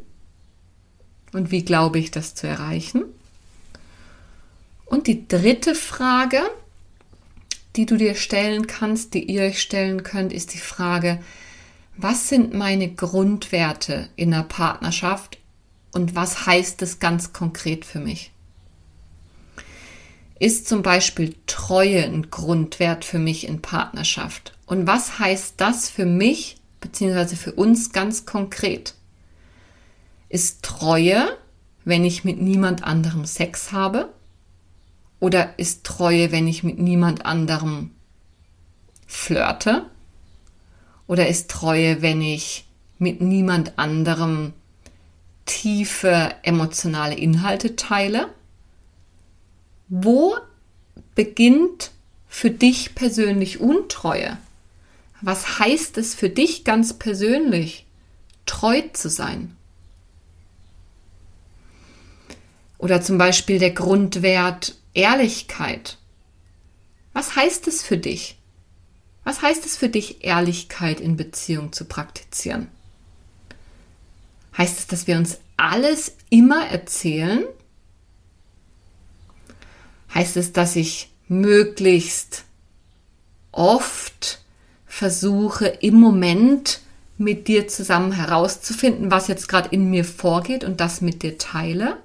Und wie glaube ich das zu erreichen? Und die dritte Frage, die du dir stellen kannst, die ihr euch stellen könnt, ist die Frage, was sind meine Grundwerte in der Partnerschaft und was heißt es ganz konkret für mich? Ist zum Beispiel Treue ein Grundwert für mich in Partnerschaft? Und was heißt das für mich bzw. für uns ganz konkret? Ist Treue, wenn ich mit niemand anderem Sex habe? Oder ist Treue, wenn ich mit niemand anderem flirte? Oder ist Treue, wenn ich mit niemand anderem tiefe emotionale Inhalte teile? Wo beginnt für dich persönlich Untreue? Was heißt es für dich ganz persönlich, treu zu sein? Oder zum Beispiel der Grundwert Ehrlichkeit. Was heißt es für dich? Was heißt es für dich, Ehrlichkeit in Beziehung zu praktizieren? Heißt es, dass wir uns alles immer erzählen? Heißt es, dass ich möglichst oft versuche, im Moment mit dir zusammen herauszufinden, was jetzt gerade in mir vorgeht und das mit dir teile?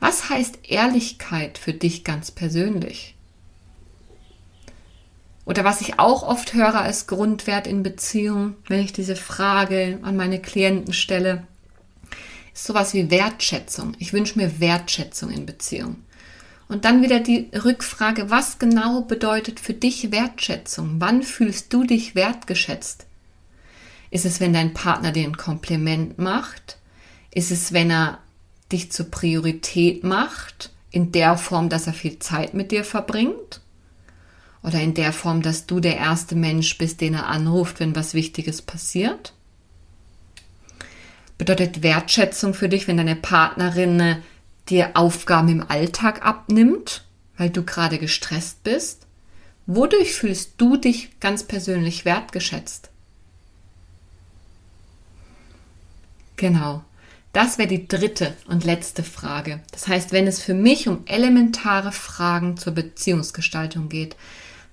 Was heißt Ehrlichkeit für dich ganz persönlich? Oder was ich auch oft höre als Grundwert in Beziehungen, wenn ich diese Frage an meine Klienten stelle, sowas wie Wertschätzung. Ich wünsche mir Wertschätzung in Beziehung. Und dann wieder die Rückfrage, was genau bedeutet für dich Wertschätzung? Wann fühlst du dich wertgeschätzt? Ist es, wenn dein Partner dir ein Kompliment macht? Ist es, wenn er dich zur Priorität macht, in der Form, dass er viel Zeit mit dir verbringt? Oder in der Form, dass du der erste Mensch bist, den er anruft, wenn was Wichtiges passiert? Bedeutet Wertschätzung für dich, wenn deine Partnerin äh, dir Aufgaben im Alltag abnimmt, weil du gerade gestresst bist? Wodurch fühlst du dich ganz persönlich wertgeschätzt? Genau. Das wäre die dritte und letzte Frage. Das heißt, wenn es für mich um elementare Fragen zur Beziehungsgestaltung geht,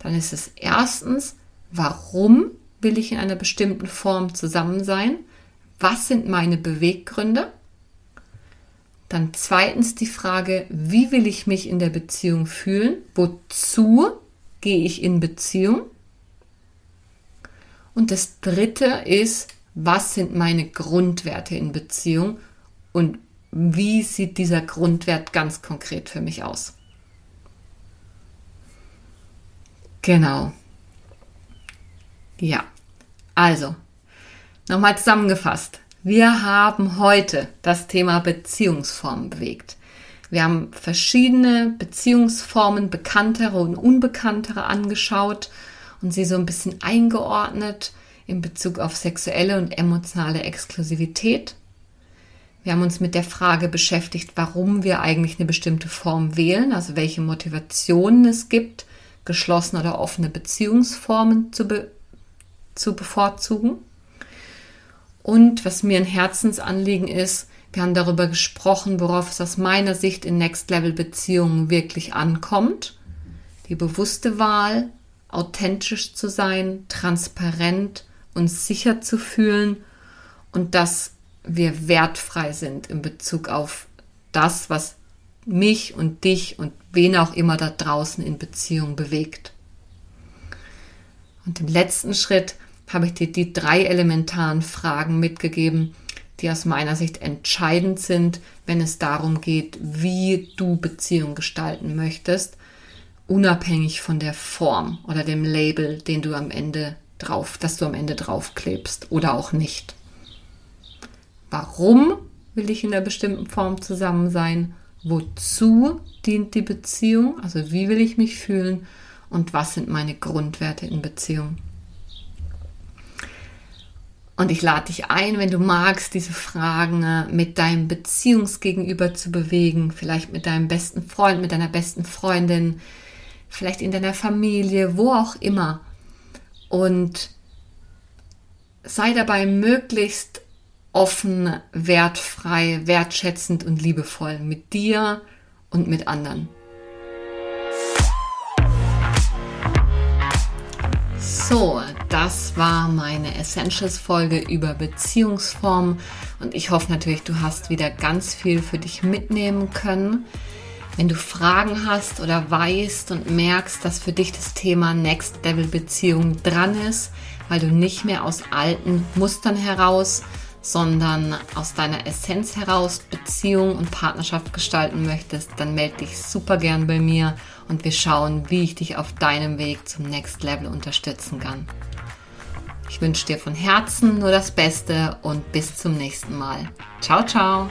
dann ist es erstens, warum will ich in einer bestimmten Form zusammen sein? Was sind meine Beweggründe? Dann zweitens die Frage, wie will ich mich in der Beziehung fühlen? Wozu gehe ich in Beziehung? Und das dritte ist, was sind meine Grundwerte in Beziehung und wie sieht dieser Grundwert ganz konkret für mich aus? Genau. Ja. Also, nochmal zusammengefasst. Wir haben heute das Thema Beziehungsformen bewegt. Wir haben verschiedene Beziehungsformen, bekanntere und unbekanntere angeschaut und sie so ein bisschen eingeordnet in Bezug auf sexuelle und emotionale Exklusivität. Wir haben uns mit der Frage beschäftigt, warum wir eigentlich eine bestimmte Form wählen, also welche Motivationen es gibt, geschlossene oder offene Beziehungsformen zu, be zu bevorzugen. Und was mir ein Herzensanliegen ist, wir haben darüber gesprochen, worauf es aus meiner Sicht in Next Level Beziehungen wirklich ankommt. Die bewusste Wahl, authentisch zu sein, transparent, uns sicher zu fühlen und dass wir wertfrei sind in Bezug auf das, was mich und dich und wen auch immer da draußen in Beziehung bewegt. Und im letzten Schritt habe ich dir die drei elementaren Fragen mitgegeben, die aus meiner Sicht entscheidend sind, wenn es darum geht, wie du Beziehung gestalten möchtest, unabhängig von der Form oder dem Label, den du am Ende drauf, das du am Ende draufklebst oder auch nicht. Warum will ich in einer bestimmten Form zusammen sein? Wozu dient die Beziehung? Also wie will ich mich fühlen? Und was sind meine Grundwerte in Beziehung? Und ich lade dich ein, wenn du magst, diese Fragen äh, mit deinem Beziehungsgegenüber zu bewegen, vielleicht mit deinem besten Freund, mit deiner besten Freundin, vielleicht in deiner Familie, wo auch immer. Und sei dabei möglichst offen, wertfrei, wertschätzend und liebevoll mit dir und mit anderen. So, das war meine Essentials-Folge über Beziehungsformen und ich hoffe natürlich, du hast wieder ganz viel für dich mitnehmen können. Wenn du Fragen hast oder weißt und merkst, dass für dich das Thema Next Level Beziehung dran ist, weil du nicht mehr aus alten Mustern heraus, sondern aus deiner Essenz heraus Beziehung und Partnerschaft gestalten möchtest, dann melde dich super gern bei mir und wir schauen, wie ich dich auf deinem Weg zum Next Level unterstützen kann. Ich wünsche dir von Herzen nur das Beste und bis zum nächsten Mal. Ciao, ciao!